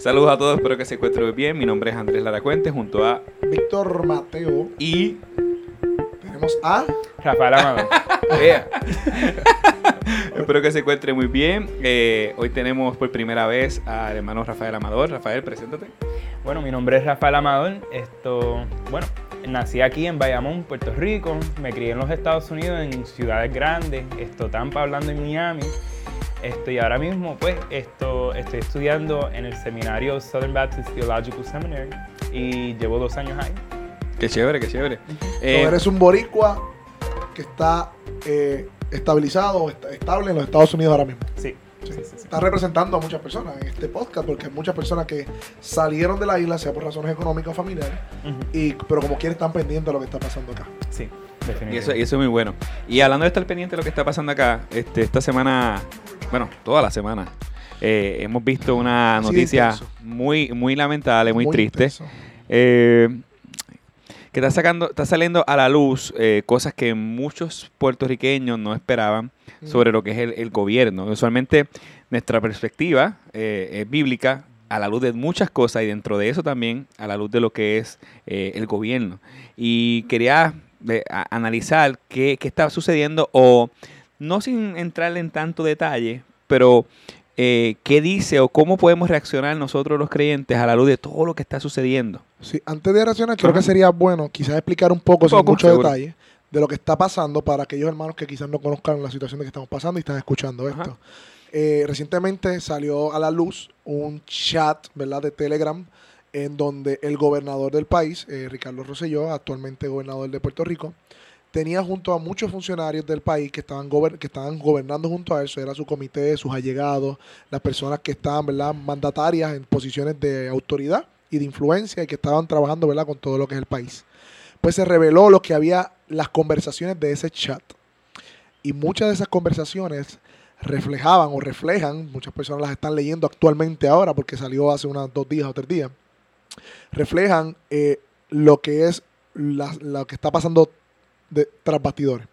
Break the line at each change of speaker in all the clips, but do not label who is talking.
Saludos a todos, espero que se encuentren bien. Mi nombre es Andrés Laracuente junto a
Víctor Mateo
y
tenemos a
Rafael Amado.
Vea. espero que se encuentren muy bien. Eh, hoy tenemos por primera vez al hermano Rafael Amador. Rafael, preséntate.
Bueno, mi nombre es Rafael Amador. Esto, bueno, nací aquí en Bayamón, Puerto Rico. Me crié en los Estados Unidos, en ciudades grandes. Esto, Tampa, hablando en Miami. Esto, y ahora mismo, pues, esto, estoy estudiando en el seminario Southern Baptist Theological Seminary y llevo dos años ahí.
Qué chévere, qué chévere.
Eh, eres un boricua que está eh, estabilizado, está estable en los Estados Unidos ahora mismo.
Sí.
Sí, Está representando a muchas personas en este podcast porque hay muchas personas que salieron de la isla, sea por razones económicas o familiares, y, pero como quieren están pendientes de lo que está pasando acá.
Sí,
y eso, y eso es muy bueno. Y hablando de estar pendiente de lo que está pasando acá, este, esta semana bueno, toda la semana, eh, hemos visto una noticia muy, muy lamentable, muy, triste. Eh, que está sacando, está saliendo a la luz eh, cosas que muchos puertorriqueños no esperaban mm. sobre lo que es el, gobierno. Usualmente nuestra perspectiva es bíblica a la luz de muchas cosas y dentro de eso también a la luz de lo que es el gobierno. Y quería analizar qué, qué está sucediendo o no sin entrar en tanto detalle, pero eh, ¿qué dice o cómo podemos reaccionar nosotros los creyentes a la luz de todo lo que está sucediendo?
Sí, antes de reaccionar, creo que sería bueno quizás explicar un poco, sin mucho detalle, de lo que está pasando para aquellos hermanos que quizás no conozcan la situación de que estamos pasando y están escuchando esto. Eh, recientemente salió a la luz un chat, ¿verdad?, de Telegram en donde el gobernador del país, eh, Ricardo Rosselló, actualmente gobernador de Puerto Rico, tenía junto a muchos funcionarios del país que estaban, que estaban gobernando junto a eso, era su comité, sus allegados, las personas que estaban ¿verdad? mandatarias en posiciones de autoridad y de influencia y que estaban trabajando ¿verdad? con todo lo que es el país. Pues se reveló lo que había, las conversaciones de ese chat. Y muchas de esas conversaciones reflejaban o reflejan, muchas personas las están leyendo actualmente ahora porque salió hace unos dos días o tres días, reflejan eh, lo que es lo que está pasando de, tras bastidores.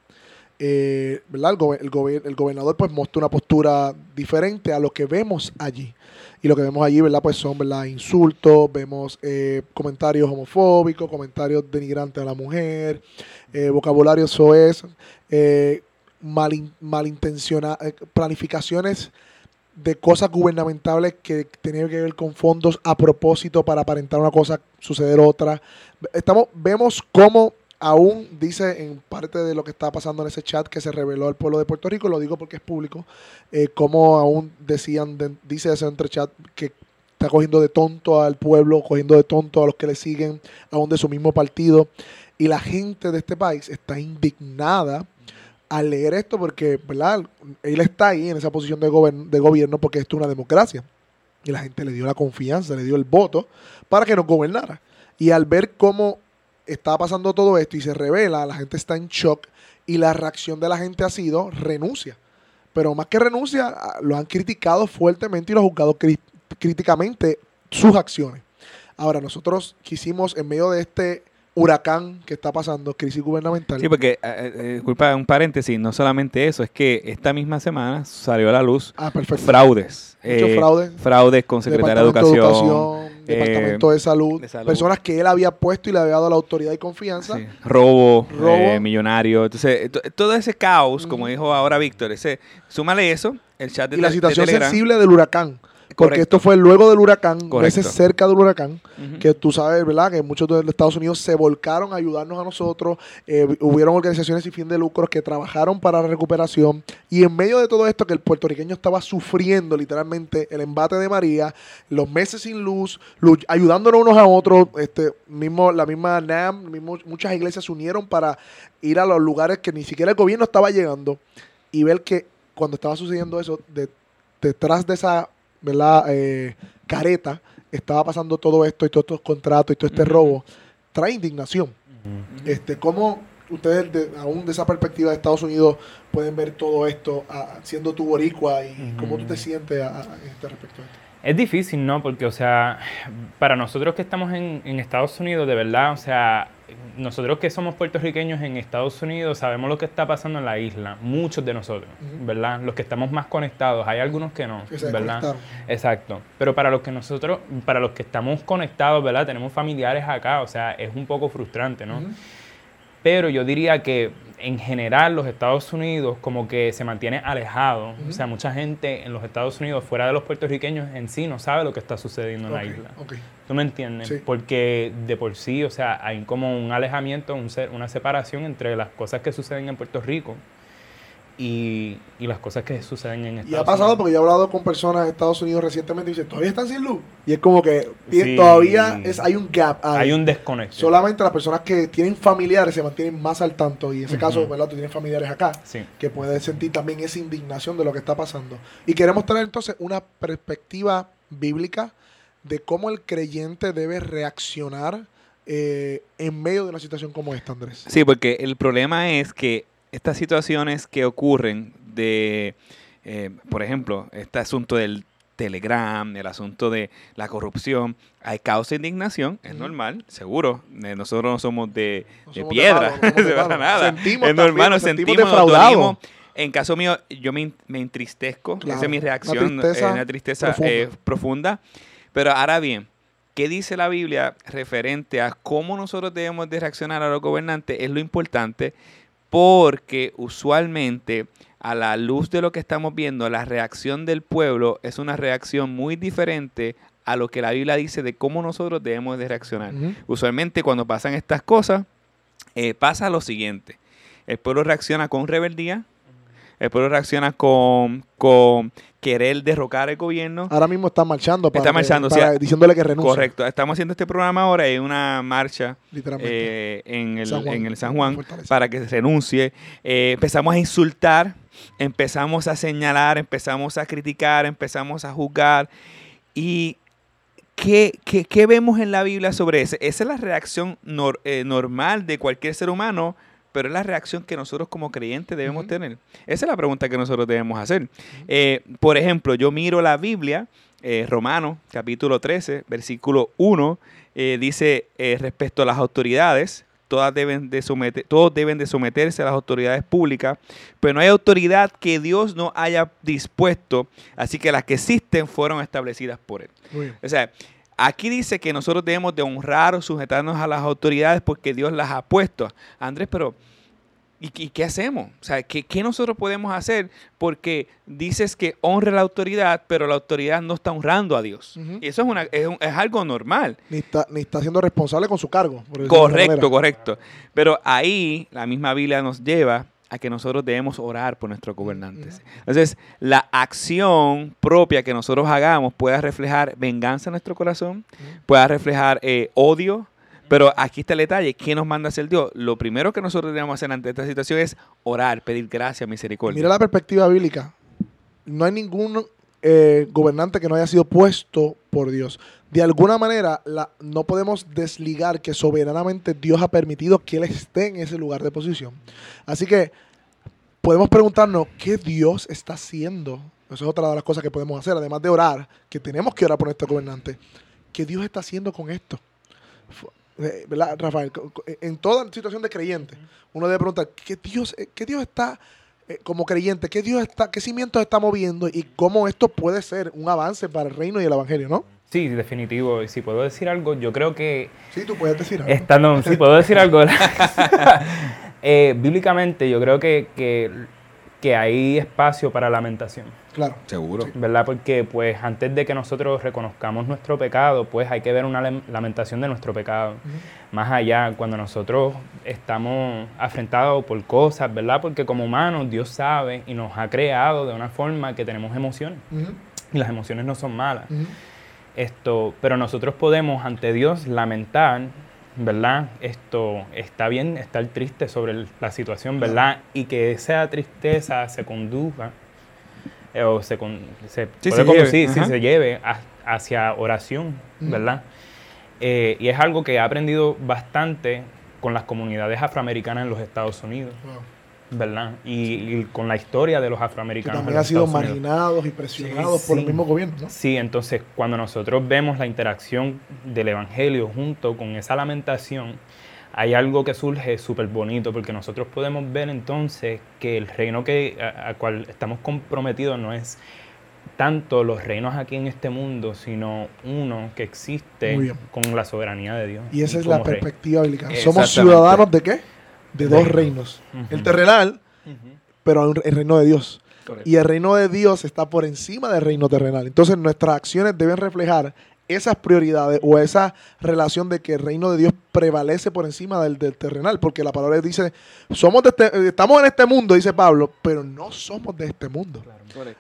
Eh, ¿verdad? El, el, gobernador pues mostró una postura diferente a lo que vemos allí. Y lo que vemos allí, ¿verdad? Pues son, ¿verdad? Insultos, vemos eh, comentarios homofóbicos, comentarios denigrantes a la mujer, eh, vocabulario soez, eh, mal, malintencionadas, planificaciones de cosas gubernamentales que tenían que ver con fondos a propósito para aparentar una cosa, suceder otra. Estamos, vemos cómo aún dice en parte de lo que está pasando en ese chat que se reveló al pueblo de Puerto Rico, lo digo porque es público, eh, como aún decían, dice ese entre chat que está cogiendo de tonto al pueblo, cogiendo de tonto a los que le siguen, aún de su mismo partido. Y la gente de este país está indignada al leer esto porque, ¿verdad? Él está ahí en esa posición de, de gobierno porque esto es una democracia. Y la gente le dio la confianza, le dio el voto para que nos gobernara. Y al ver cómo está pasando todo esto y se revela, la gente está en shock y la reacción de la gente ha sido renuncia. Pero más que renuncia, ah, lo han criticado fuertemente y lo han juzgado críticamente sus acciones. Ahora, nosotros quisimos, en medio de este huracán que está pasando, crisis gubernamental.
Sí, porque, eh, eh, disculpa, un paréntesis, no solamente eso, es que esta misma semana salió a la luz
ah,
fraudes.
Eh, fraudes.
Fraudes con Secretaría de Educación
Departamento de, salud, personas que él había puesto y le había dado la autoridad y confianza.
Robo, eh, millonario. Entonces, todo ese caos, como dijo ahora Víctor, ese, súmale eso, el chat de
Y la situación sensible del huracán. Porque esto fue luego del huracán, meses cerca del huracán, que tú sabes, ¿verdad? Que muchos de Estados Unidos se volcaron a ayudarnos a nosotros. Eh, hubieron organizaciones sin fin de lucros que trabajaron para la recuperación. Y en medio de todo esto, que el puertorriqueño estaba sufriendo literalmente el embate de María, los meses sin luz, ayudándonos unos a otros, este, mismo, la misma NAM, muchas iglesias se unieron para ir a los lugares que ni siquiera el gobierno estaba llegando y ver que cuando estaba sucediendo eso, detrás de esa ¿verdad? Eh, careta estaba pasando todo esto y todos estos contratos y todo este robo, trae indignación. este, ¿Cómo ustedes, aún de esa perspectiva de Estados Unidos, pueden ver todo esto siendo tu boricua y cómo tú te sientes a, este respecto?
Es difícil, ¿no? Porque, o sea, para nosotros que estamos en, en, Estados Unidos, de verdad, o sea, nosotros que somos puertorriqueños en Estados Unidos sabemos lo que está pasando en la isla, muchos de nosotros, ¿verdad? Los que estamos más conectados, hay algunos que no, ¿verdad? Exacto. Pero para los que nosotros, para los que estamos conectados, ¿verdad? Tenemos familiares acá, o sea, es un poco frustrante, ¿no? Pero yo diría que en general los Estados Unidos como que se mantiene alejado. O sea, mucha gente en los Estados Unidos, fuera de los puertorriqueños en sí, no sabe lo que está sucediendo en la isla. ¿Tú me entiendes? Porque de por sí, o sea, hay como un alejamiento, un una separación entre las cosas que suceden en Puerto Rico y, las cosas que suceden en Estados Unidos.
Y ha pasado porque yo he hablado con personas de Estados Unidos recientemente y dicen, ¿todavía están sin luz? Y es como que todavía es, hay un gap.
Hay un desconexión.
Solamente las personas que tienen familiares se mantienen más al tanto. Y en ese caso, ¿verdad? Tú tienes familiares acá que pueden sentir también esa indignación de lo que está pasando. Y queremos tener entonces una perspectiva bíblica de cómo el creyente debe reaccionar eh, en medio de una situación como esta, Andrés.
Sí, porque el problema es que estas situaciones que ocurren de, eh, por ejemplo, este asunto del Telegram, el asunto de la corrupción, hay causa de indignación, es normal, seguro. Eh, nosotros no somos de, piedra, no se nada. Sentimos es normal, nos sentimos, defraudados. En caso mío, yo me, entristezco, esa es mi reacción, es una tristeza, eh, profunda. Pero ahora bien, ¿qué dice la Biblia referente a cómo nosotros debemos de reaccionar a los gobernantes? Es lo importante porque usualmente a la luz de lo que estamos viendo, la reacción del pueblo es una reacción muy diferente a lo que la Biblia dice de cómo nosotros debemos de reaccionar. Usualmente cuando pasan estas cosas, eh, pasa lo siguiente. El pueblo reacciona con rebeldía, el pueblo reacciona con, con querer derrocar el gobierno.
Ahora mismo está marchando
para, está marchando,
diciéndole que renuncie.
Correcto. Estamos haciendo este programa ahora hay una marcha eh, en, el, en, el, San Juan para que renuncie. Eh, empezamos a insultar, empezamos a señalar, empezamos a criticar, empezamos a juzgar. ¿Y qué, qué, qué vemos en la Biblia sobre eso? Esa es la reacción eh, normal de cualquier ser humano pero es la reacción que nosotros como creyentes debemos tener. Esa es la pregunta que nosotros debemos hacer. Eh, por ejemplo, yo miro la Biblia, eh, Romanos capítulo 13, versículo 1, eh, dice respecto a las autoridades, todas deben de someter, todos deben de someterse a las autoridades públicas, pero no hay autoridad que Dios no haya dispuesto, así que las que existen fueron establecidas por Él. O sea, Aquí dice que nosotros debemos de honrar o sujetarnos a las autoridades porque Dios las ha puesto. Andrés, pero ¿y, qué hacemos? O sea, ¿qué, nosotros podemos hacer? Porque dices que honre la autoridad, pero la autoridad no está honrando a Dios. Y eso es, una, es, algo normal.
Ni está, ni está siendo responsable con su cargo.
Correcto, correcto. Pero ahí la misma Biblia nos lleva a que nosotros debemos orar por nuestros gobernantes. Entonces, la acción propia que nosotros hagamos pueda reflejar venganza en nuestro corazón, pueda reflejar eh, odio, pero aquí está el detalle, ¿qué nos manda a hacer Dios? Lo primero que nosotros debemos hacer ante esta situación es orar, pedir gracia, misericordia.
Mira la perspectiva bíblica. No hay ningún eh, gobernante que no haya sido puesto por Dios. De alguna manera, la, no podemos desligar que soberanamente Dios ha permitido que Él esté en ese lugar de posición. Así que podemos preguntarnos qué Dios está haciendo. Eso es otra de las cosas que podemos hacer, además de orar, que tenemos que orar por nuestro gobernante. ¿Qué Dios está haciendo con esto? Eh, ¿Verdad, Rafael? En toda situación de creyente, uno debe preguntar, ¿qué Dios, eh, qué Dios está eh, como creyente, qué Dios está, qué cimientos está moviendo y cómo esto puede ser un avance para el reino y el evangelio, ¿no?
Sí, definitivo. Y si puedo decir algo, yo creo que...
Sí, tú puedes decir algo.
Estando, sí, puedo decir algo. eh, bíblicamente, yo creo que, que, que, hay espacio para lamentación.
Claro.
Seguro.
¿Verdad? Porque pues antes de que nosotros reconozcamos nuestro pecado, pues hay que ver una lamentación de nuestro pecado. Más allá, cuando nosotros estamos afrentados por cosas, ¿verdad? Porque como humanos Dios sabe y nos ha creado de una forma que tenemos emociones. Y las emociones no son malas. Esto, pero nosotros podemos ante Dios lamentar, ¿verdad? Esto está bien estar triste sobre la situación, ¿verdad? Y que esa tristeza se conduzca eh, o se, se, se, lleve, se lleve hacia oración, ¿verdad? Eh, y es algo que he aprendido bastante con las comunidades afroamericanas en los Estados Unidos. ¿Verdad? Y, con la historia de los afroamericanos.
Que también han sido marginados y presionados por el mismo gobierno, ¿no?
Sí, entonces cuando nosotros vemos la interacción del Evangelio junto con esa lamentación, hay algo que surge súper bonito, porque nosotros podemos ver entonces que el reino que, a, cual estamos comprometidos no es tanto los reinos aquí en este mundo, sino uno que existe con la soberanía de Dios.
Y esa es la perspectiva bíblica. ¿Somos ciudadanos de qué? De dos reinos. El terrenal, pero el reino de Dios. Y el reino de Dios está por encima del reino terrenal. Entonces nuestras acciones deben reflejar esas prioridades o esa relación de que el reino de Dios prevalece por encima del, terrenal, porque la palabra dice, somos de este, estamos en este mundo, dice Pablo, pero no somos de este mundo.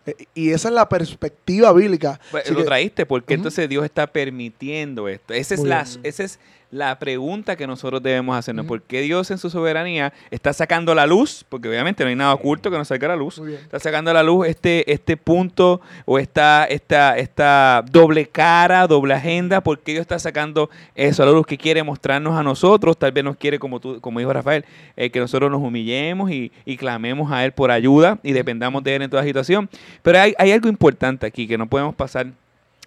Eh, y esa es la perspectiva bíblica.
Pues, lo traíste, porque entonces Dios está permitiendo esto. Esa es, la, esa es la pregunta que nosotros debemos hacernos. ¿Por qué Dios en su soberanía está sacando la luz? Porque obviamente no hay nada oculto que no saque la luz. Está sacando a la luz este, este punto o esta, esta, esta doble cara, doble agenda. ¿Por qué Dios está sacando eso a la luz que quiere mostrarnos a nosotros? Tal vez nos quiere, como, tú, como dijo Rafael, eh, que nosotros nos humillemos y, clamemos a Él por ayuda y dependamos de Él en toda situación. Pero hay, hay algo importante aquí que no podemos pasar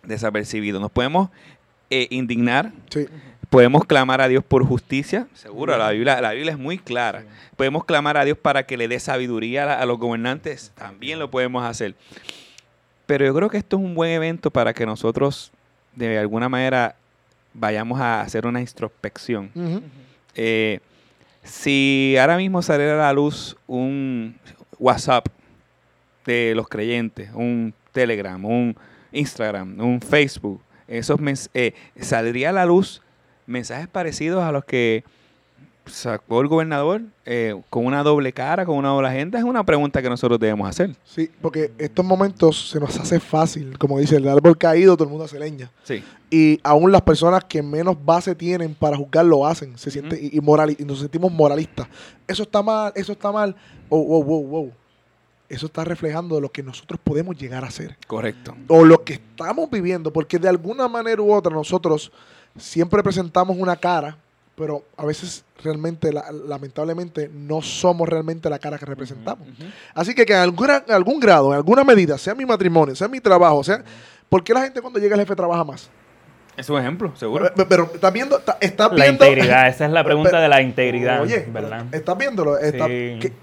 desapercibido. Nos podemos eh, indignar. Sí. Podemos clamar a Dios por justicia, seguro, la Biblia, la Biblia es muy clara. Podemos clamar a Dios para que le dé sabiduría a, los gobernantes, también lo podemos hacer. Pero yo creo que esto es un buen evento para que nosotros, de alguna manera, vayamos a hacer una introspección. Eh, si ahora mismo saliera a la luz un WhatsApp de los creyentes, un Telegram, un Instagram, un Facebook, esos eh, saldría a la luz mensajes parecidos a los que sacó el gobernador eh, con una doble cara, con una doble agenda, es una pregunta que nosotros debemos hacer.
Sí, porque estos momentos se nos hace fácil, como dice, el árbol caído, todo el mundo hace leña.
Sí.
Y aún las personas que menos base tienen para juzgar lo hacen, se siente, y, y, nos sentimos moralistas. Eso está mal, eso está mal. Oh, wow, wow, wow. Eso está reflejando lo que nosotros podemos llegar a ser.
Correcto.
O lo que estamos viviendo, porque de alguna manera u otra nosotros siempre presentamos una cara, pero a veces realmente, lamentablemente, no somos realmente la cara que representamos. Así que que en, algún grado, en alguna medida, sea mi matrimonio, sea mi trabajo, sea... ¿Por qué la gente cuando llega al jefe trabaja más?
Es un ejemplo, seguro.
Pero, estás viendo, está,
La integridad, esa es la pregunta de la integridad. Oye, ¿verdad?
Estás viéndolo.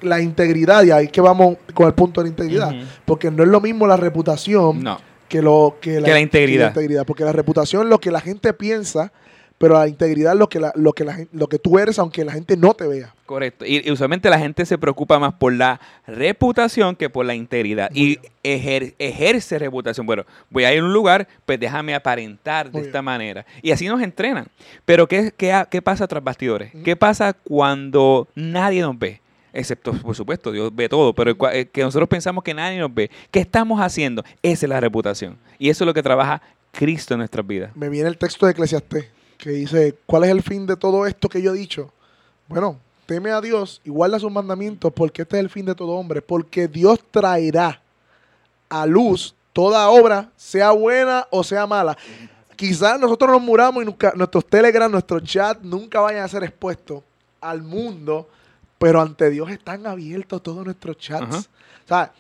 la integridad, y ahí que vamos con el punto de la integridad. Porque no es lo mismo la reputación
no
que, lo, que,
la, integridad.
Porque la reputación es lo que la gente piensa, pero la integridad es lo que, la, lo, que la, lo que tú eres, aunque la gente no te vea.
Correcto. Y, usualmente la gente se preocupa más por la reputación que por la integridad. y ejerce reputación. Bueno, voy a ir a un lugar, pues déjame aparentar de esta manera. Y así nos entrenan. Pero ¿qué, qué, qué pasa tras bastidores? ¿Qué pasa cuando nadie nos ve? Excepto, por supuesto, Dios ve todo, pero eh, que nosotros pensamos que nadie nos ve. ¿Qué estamos haciendo? Esa es la reputación. Y eso es lo que trabaja Cristo en nuestras vidas.
Me viene el texto de Eclesiastés, que dice, ¿cuál es el fin de todo esto que yo he dicho? Bueno, teme a Dios y guarda sus mandamientos, porque este es el fin de todo hombre, porque Dios traerá a luz toda obra, sea buena o sea mala. Quizás nosotros nos muramos y nunca, nuestros telegram, nuestros chat nunca vayan a ser expuestos al mundo pero ante Dios están abiertos todos nuestros chats. O sea,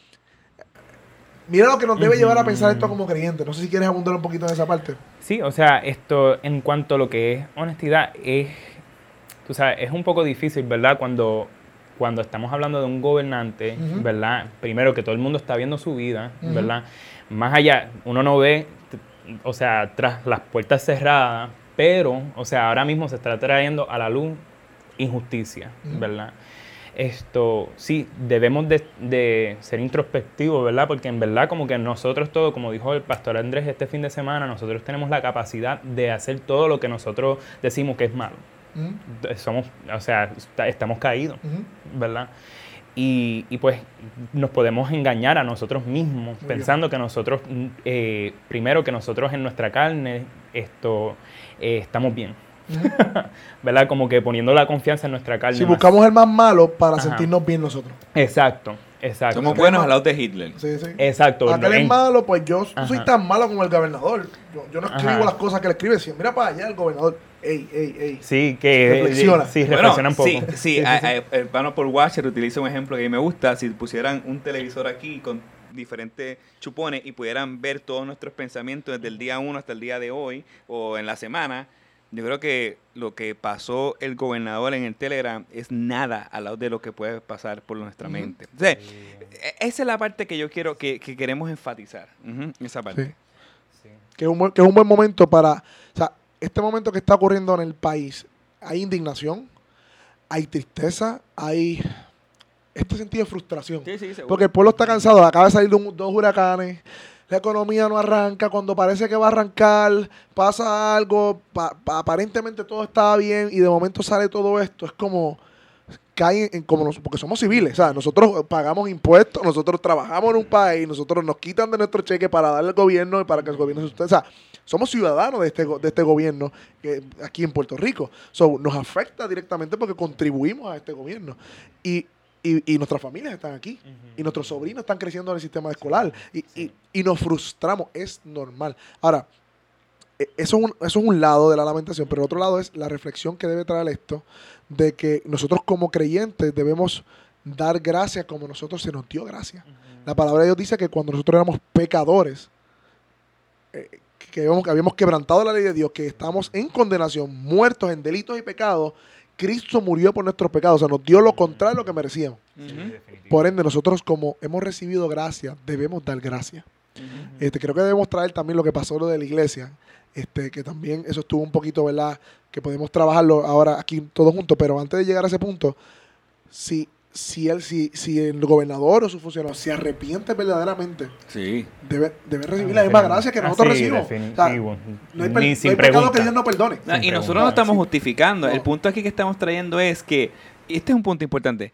mira lo que nos debe llevar a pensar esto como creyentes. No sé si quieres abundar un poquito en esa parte.
Sí, o sea, esto en cuanto a lo que es honestidad, es, tú sabes, es un poco difícil, ¿verdad? Cuando, cuando estamos hablando de un gobernante, ¿verdad? Primero que todo el mundo está viendo su vida, ¿verdad? Más allá, uno no ve, o sea, tras las puertas cerradas, pero, o sea, ahora mismo se está trayendo a la luz injusticia, ¿verdad? Esto, sí, debemos de, ser introspectivos, ¿verdad? Porque en verdad como que nosotros todo, como dijo el pastor Andrés este fin de semana, nosotros tenemos la capacidad de hacer todo lo que nosotros decimos que es malo. Somos, o sea, estamos caídos, ¿verdad? Y, pues nos podemos engañar a nosotros mismos pensando que nosotros, eh, primero que nosotros en nuestra carne, esto, eh, estamos bien ¿Verdad? Como que poniendo la confianza en nuestra carne.
Si buscamos el más malo para sentirnos bien nosotros.
Exacto. Exacto.
Somos buenos al lado de Hitler.
Sí, sí.
Exacto.
Aquel es malo, pues yo soy tan malo como el gobernador. Yo, no escribo las cosas que él escribe. Si mira para allá el gobernador. ey, ey, ey.
Sí, que
reflexiona.
Sí, reflexiona un poco.
Sí, sí, el pano por Watcher utiliza un ejemplo que me gusta. Si pusieran un televisor aquí con diferentes chupones y pudieran ver todos nuestros pensamientos desde el día 1 hasta el día de hoy o en la semana, yo creo que lo que pasó el gobernador en el Telegram es nada al lado de lo que puede pasar por nuestra mente. O e, esa es la parte que yo quiero, que, queremos enfatizar. esa parte.
Que, es un, que es un buen momento para, o sea, este momento que está ocurriendo en el país, hay indignación, hay tristeza, hay este sentido de frustración. porque el pueblo está cansado, acaba de salir dos huracanes, la economía no arranca, cuando parece que va a arrancar, pasa algo, aparentemente todo está bien y de momento sale todo esto, es como cae en, como porque somos civiles, o sea, nosotros pagamos impuestos, nosotros trabajamos en un país, nosotros nos quitan de nuestro cheque para darle al gobierno y para que el gobierno se o sea, somos ciudadanos de este, de este gobierno aquí en Puerto Rico. So, nos afecta directamente porque contribuimos a este gobierno. Y y, nuestras familias están aquí. Y nuestros sobrinos están creciendo en el sistema escolar. Y, y, nos frustramos. Es normal. Ahora, e, eso es, un, eso es un lado de la lamentación, pero el otro lado es la reflexión que debe traer esto de que nosotros como creyentes debemos dar gracias como nosotros se nos dio gracia. La palabra de Dios dice que cuando nosotros éramos pecadores, eh, que habíamos quebrantado la ley de Dios, que estamos en condenación, muertos en delitos y pecados, Cristo murió por nuestros pecados, o sea, nos dio lo contrario a lo que merecíamos. por ende, nosotros como hemos recibido gracia, debemos dar gracia. este, creo que debemos traer también lo que pasó lo de la iglesia, este, que también eso estuvo un poquito, ¿verdad? Que podemos trabajarlo ahora aquí todos juntos, pero antes de llegar a ese punto, si si él, si, si el gobernador o su funcionario se arrepiente verdaderamente,
sí.
debe, debe recibir la misma gracia que nosotros recibimos. no hay, Ni sin pecado que Dios no perdone.
y nosotros no estamos justificando. El punto aquí que estamos trayendo es que, este es un punto importante,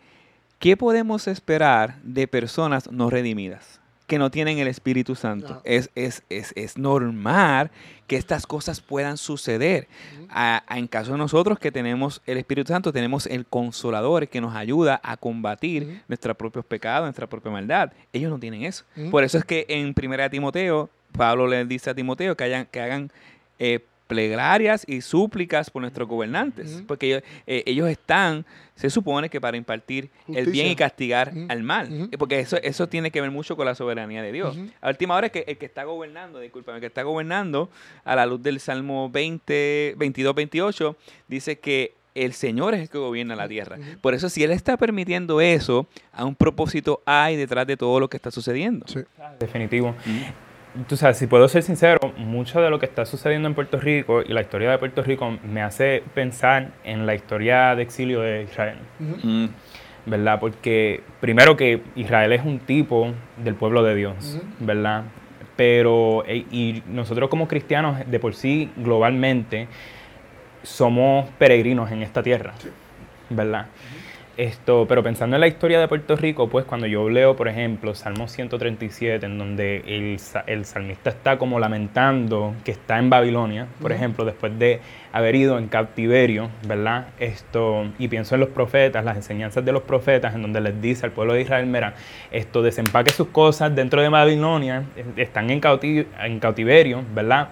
¿qué podemos esperar de personas no redimidas? Que no tienen el Espíritu Santo. Es, es, es, es, normal que estas cosas puedan suceder. en caso de nosotros que tenemos el Espíritu Santo, tenemos el consolador que nos ayuda a combatir nuestros propios pecados, nuestra propia maldad. Ellos no tienen eso. Por eso es que en 1 Timoteo, Pablo le dice a Timoteo que, hayan, que hagan eh, plegarias y súplicas por nuestros gobernantes, porque eh, ellos, están, se supone que para impartir el bien y castigar al mal, porque eso, eso tiene que ver mucho con la soberanía de Dios. A última hora, es que el que está gobernando, discúlpame, el que está gobernando, a la luz del Salmo 20, 22, 28, dice que el Señor es el que gobierna la tierra. Por eso, si Él está permitiendo eso, a un propósito hay detrás de todo lo que está sucediendo.
Definitivo tú sabes, si puedo ser sincero, mucho de lo que está sucediendo en Puerto Rico y la historia de Puerto Rico me hace pensar en la historia de exilio de Israel. Mm. ¿Verdad? Porque primero que Israel es un tipo del pueblo de Dios, ¿verdad? Pero, e, y nosotros como cristianos, de por sí, globalmente, somos peregrinos en esta tierra, ¿verdad? Esto, pero pensando en la historia de Puerto Rico, pues cuando yo leo, por ejemplo, Salmo 137, en donde el, el salmista está como lamentando que está en Babilonia, por ejemplo, después de haber ido en cautiverio, ¿verdad? Esto, y pienso en los profetas, las enseñanzas de los profetas, en donde les dice al pueblo de Israel, mira, esto desempaque sus cosas dentro de Babilonia, están en, en cautiverio, ¿verdad?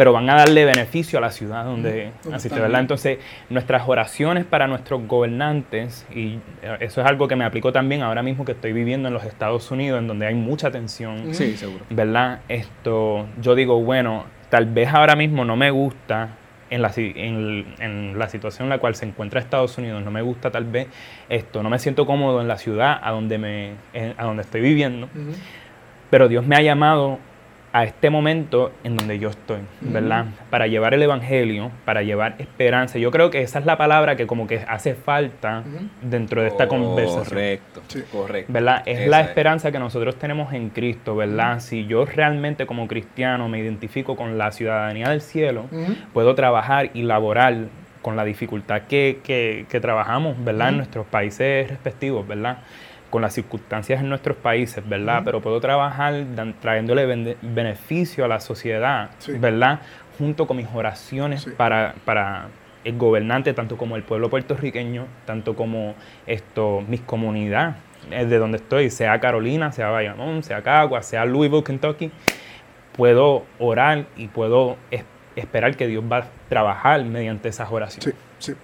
Pero van a darle beneficio a la ciudad donde asiste, ¿verdad? Entonces, nuestras oraciones para nuestros gobernantes, y eh, eso es algo que me aplicó también ahora mismo que estoy viviendo en los Estados Unidos, en donde hay mucha tensión,
sí, seguro.
¿verdad? Esto, yo digo, bueno, tal vez ahora mismo no me gusta en la, en, la situación en la cual se encuentra Estados Unidos, no me gusta tal vez esto, no me siento cómodo en la ciudad a donde, me, a donde estoy viviendo, pero Dios me ha llamado a este momento en donde yo estoy, ¿verdad? Para llevar el Evangelio, para llevar esperanza. Yo creo que esa es la palabra que como que hace falta dentro de esta conversación.
Correcto, correcto.
¿Verdad? Es la esperanza que nosotros tenemos en Cristo, ¿verdad? Si yo realmente como cristiano me identifico con la ciudadanía del cielo, puedo trabajar y laborar con la dificultad que, que, que trabajamos, ¿verdad? En nuestros países respectivos, ¿verdad? Con las circunstancias en nuestros países, ¿verdad? Pero puedo trabajar trayéndole beneficio a la sociedad, ¿verdad? Junto con mis oraciones para, para el gobernante, tanto como el pueblo puertorriqueño, tanto como esto, mis comunidades, eh, de donde estoy, sea Carolina, sea Bayamón, sea Cagua, sea Louisville, Kentucky, puedo orar y puedo esperar que Dios va a trabajar mediante esas oraciones.
Sí, sí.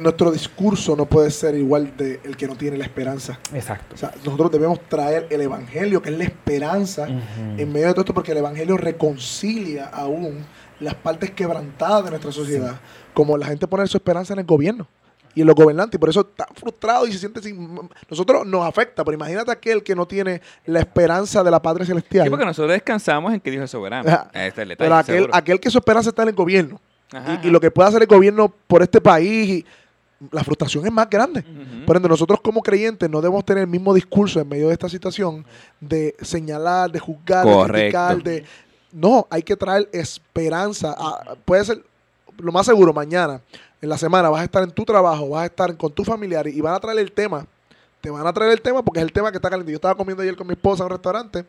nuestro discurso no puede ser igual de el que no tiene la esperanza.
Exacto.
O sea, nosotros debemos traer el evangelio, que es la esperanza, en medio de todo esto, porque el evangelio reconcilia aún las partes quebrantadas de nuestra sociedad. Como la gente pone su esperanza en el gobierno y los gobernantes, y por eso está frustrado y se siente sin... Nosotros nos afecta, pero imagínate aquel que no tiene la esperanza de la Padre Celestial. Sí,
porque nosotros descansamos en que Dios es soberano.
Este pero aquel, aquel que su esperanza está en el gobierno, y, lo que puede hacer el gobierno por este país, la frustración es más grande. Por ende, nosotros como creyentes no debemos tener el mismo discurso en medio de esta situación de señalar, de juzgar, de criticar, de... No, hay que traer esperanza. puede ser lo más seguro mañana en la semana vas a estar en tu trabajo, vas a estar con tu familiar y van a traer el tema. Te van a traer el tema porque es el tema que está caliente. Yo estaba comiendo ayer con mi esposa en un restaurante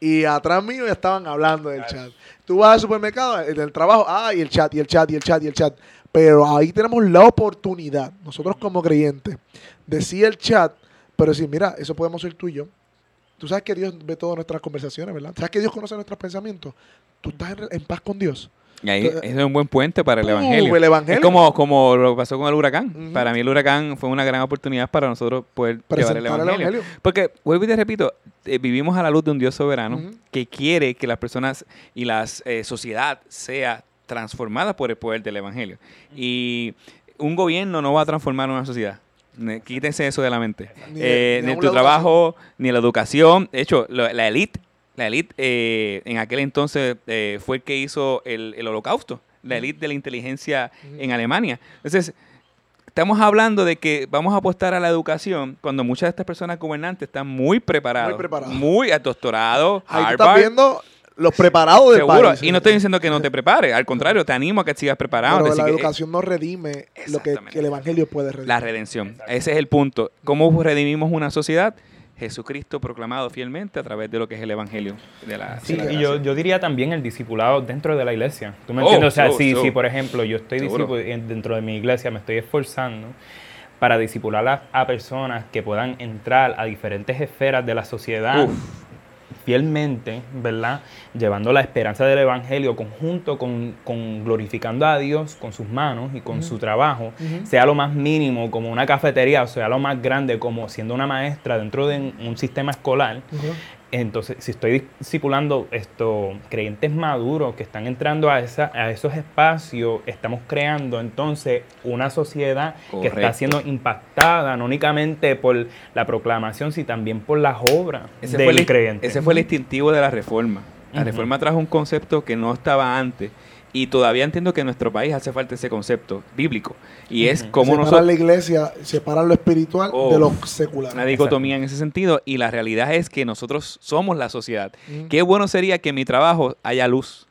y atrás mío ya estaban hablando del chat. Tú vas al supermercado, en el trabajo, ah, y el chat, y el chat, y el chat, y el chat. Pero ahí tenemos la oportunidad, nosotros como creyentes, de sí el chat, pero decir, mira, eso podemos ser tú y yo. Tú sabes que Dios ve todas nuestras conversaciones, ¿verdad? ¿Sabes que Dios conoce nuestros pensamientos? Tú estás en paz con Dios.
Y ahí es un buen puente para el, evangelio. Es como, como lo que pasó con el huracán. Para mí el huracán fue una gran oportunidad para nosotros poder llevar el evangelio. Porque, vuelvo y te repito, eh, vivimos a la luz de un Dios soberano que quiere que las personas y la eh, sociedad sea transformada por el poder del evangelio. Y un gobierno no va a transformar una sociedad. Quítense eso de la mente. Ni, eh, ni tu trabajo, ni la educación. De hecho, la élite la élite eh, en aquel entonces eh, fue el que hizo el, holocausto, la élite de la inteligencia en Alemania. Entonces, estamos hablando de que vamos a apostar a la educación cuando muchas de estas personas gobernantes están muy preparadas. Muy preparados. Muy doctorado,
Ahí estás viendo los preparados del Seguro.
Y no estoy diciendo que no te prepares, al contrario, te animo a que sigas preparado.
Pero la educación no redime lo que, que, el evangelio puede redimir.
La redención. Ese es el punto. ¿Cómo redimimos una sociedad? Jesucristo proclamado fielmente a través de lo que es el Evangelio de la
Sí, y yo, yo, diría también el discipulado dentro de la iglesia. ¿Tú me entiendes? o sea, oh, si, por ejemplo yo estoy dentro de mi iglesia, me estoy esforzando para discipular a, personas que puedan entrar a diferentes esferas de la sociedad fielmente, ¿verdad? Llevando la esperanza del Evangelio conjunto con, glorificando a Dios con sus manos y con su trabajo, sea lo más mínimo como una cafetería, o sea lo más grande como siendo una maestra dentro de un sistema escolar, entonces, si estoy discipulando estos creyentes maduros que están entrando a, esa, a esos espacios, estamos creando entonces una sociedad que está siendo impactada no únicamente por la proclamación, sino también por las obras
ese del fue creyente. Ese fue el instintivo de la reforma. La reforma trajo un concepto que no estaba antes y todavía entiendo que en nuestro país hace falta ese concepto bíblico. Y es como
nosotros... la iglesia, separar lo espiritual de oh, lo secular.
Una dicotomía en ese sentido. Y la realidad es que nosotros somos la sociedad. Qué bueno sería que en mi trabajo haya luz.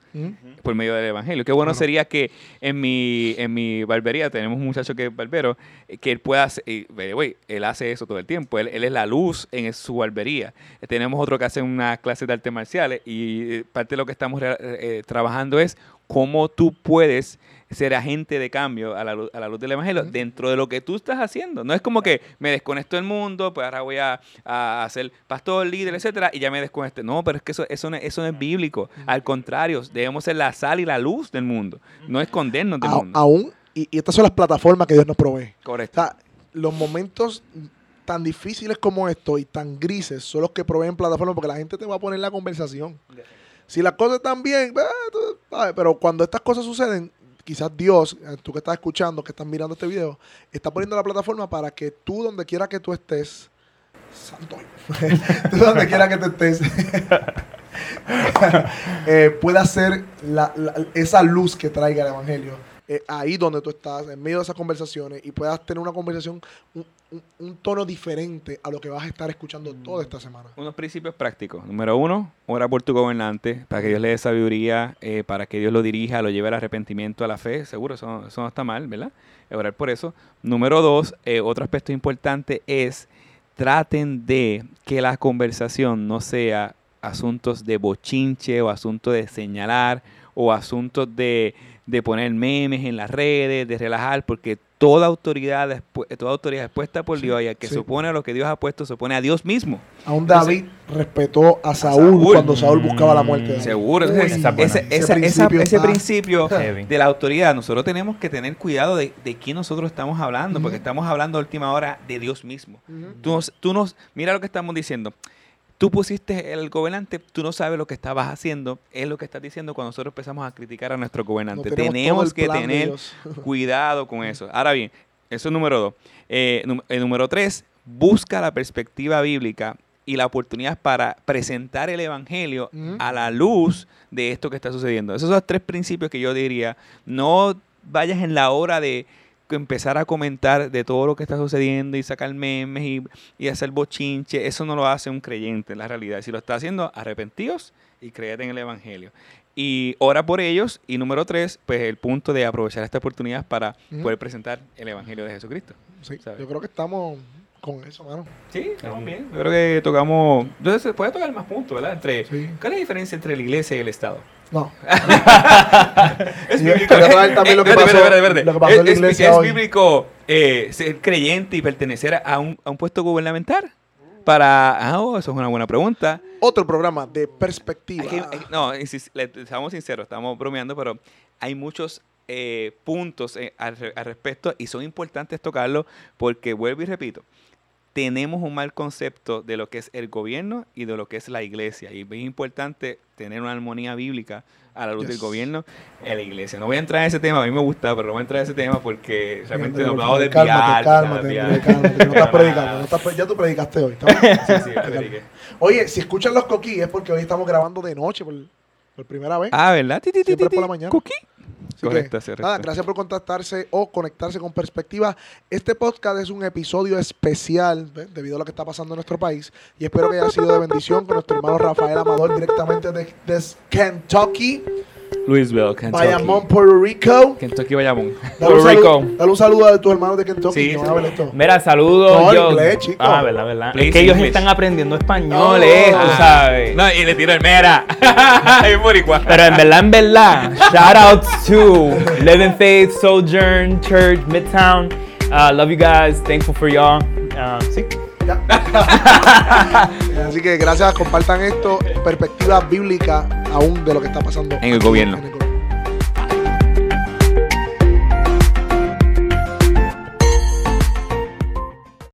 por medio del evangelio. Qué bueno, sería que en mi, en mi barbería tenemos un muchacho que es barbero, eh, que él pueda hacer, él hace eso todo el tiempo, él, es la luz en su barbería. tenemos otro que hace una clase de artes marciales y eh, parte de lo que estamos eh, trabajando es cómo tú puedes ser agente de cambio a la, luz, a la luz del Evangelio dentro de lo que tú estás haciendo. No es como que me desconecto del mundo, pues ahora voy a, a, ser pastor, líder, etcétera, y ya me desconecto. No, pero es que eso, eso, no, eso no es bíblico. Al contrario, debemos ser la sal y la luz del mundo, no escondernos del mundo.
Aún, y, estas son las plataformas que Dios nos provee.
Correcto.
O sea, los momentos tan difíciles como estos y tan grises son los que proveen plataformas porque la gente te va a poner la conversación. Si las cosas están bien, pero cuando estas cosas suceden, quizás Dios, eh, tú que estás escuchando, que estás mirando este video, está poniendo la plataforma para que tú, donde quiera que tú estés, santo, tú donde quiera que tú estés, eh, pueda ser esa luz que traiga el Evangelio eh, ahí donde tú estás, en medio de esas conversaciones, y puedas tener una conversación, tono diferente a lo que vas a estar escuchando toda esta semana.
Unos principios prácticos. Número uno, ora por tu gobernante, para que Dios le dé sabiduría, eh, para que Dios lo dirija, lo lleve al arrepentimiento, a la fe. Seguro, eso, no está mal, ¿verdad? Orar por eso. Número dos, eh, otro aspecto importante es traten de que la conversación no sea asuntos de bochinche o asuntos de señalar o asuntos de, de poner memes en las redes, de relajar, porque toda autoridad, toda autoridad es puesta por Dios y el que se opone a lo que Dios ha puesto se opone a Dios mismo.
Aún David respetó a Saúl, cuando Saúl buscaba la muerte.
Seguro, ese, principio, de la autoridad, nosotros tenemos que tener cuidado de, quién nosotros estamos hablando, porque estamos hablando a última hora de Dios mismo. tú, tú nos, mira lo que estamos diciendo. Tú pusiste el gobernante, tú no sabes lo que estabas haciendo, es lo que estás diciendo cuando nosotros empezamos a criticar a nuestro gobernante. tenemos, que tener cuidado con eso. Ahora bien, eso es número dos. Eh, el número tres, busca la perspectiva bíblica y la oportunidad para presentar el Evangelio a la luz de esto que está sucediendo. Esos son los tres principios que yo diría. No vayas en la hora de empezar a comentar de todo lo que está sucediendo y sacar memes y, y hacer bochinche, eso no lo hace un creyente en la realidad. Si lo está haciendo, arrepentidos y creed en el Evangelio. Y ora por ellos. Y número tres, pues el punto de aprovechar esta oportunidad para poder presentar el Evangelio de Jesucristo.
yo creo que estamos con eso, mano.
Sí, estamos bien. Yo creo que tocamos. Entonces, se puede tocar más puntos, ¿verdad? Entre, ¿Cuál es la diferencia entre la iglesia y el Estado?
No. es bíblico. también lo que pasó,
lo que pasó en la iglesia es, bíblico eh, ser creyente y pertenecer a un, a un puesto gubernamental. Para. Ah, oh, eso es una buena pregunta.
Otro programa de perspectiva.
no, estamos sinceros, estamos bromeando, pero hay muchos eh, puntos eh, al, al, respecto y son importantes tocarlos porque, vuelvo y repito, tenemos un mal concepto de lo que es el gobierno y de lo que es la iglesia. Y es importante tener una armonía bíblica a la luz del gobierno y la iglesia. No voy a entrar en ese tema, a mí me gusta, pero no voy a entrar en ese tema porque realmente nos vamos a desviar. Cálmate,
cálmate, no estás predicando, ya tú predicaste hoy. sí, sí, Oye, si escuchan los coquí es porque hoy estamos grabando de noche por, por primera vez.
Ah, ¿verdad?
Siempre por la mañana.
¿Coquí?
Correcto, nada, gracias por contactarse o conectarse con Perspectiva. Este podcast es un episodio especial debido a lo que está pasando en nuestro país y espero que haya sido de bendición con nuestro hermano Rafael Amador directamente desde Kentucky.
Louisville, Kentucky.
Bayamón, Puerto Rico.
Kentucky, Bayamón.
Puerto Rico.
Dale un saludo a tus hermanos de Kentucky. Sí,
Mira, saludos. yo... inglés, chico. Ah, verdad, verdad. es que ellos están aprendiendo español, eh, tú sabes.
No, y le tiro el mera.
Pero en verdad, en verdad, shout out to Living Faith, Sojourn Church, Midtown. Uh, love you guys. Thankful for y'all. Uh, sí.
Así que gracias, compartan esto, perspectiva bíblica aún de lo que está pasando
en el gobierno.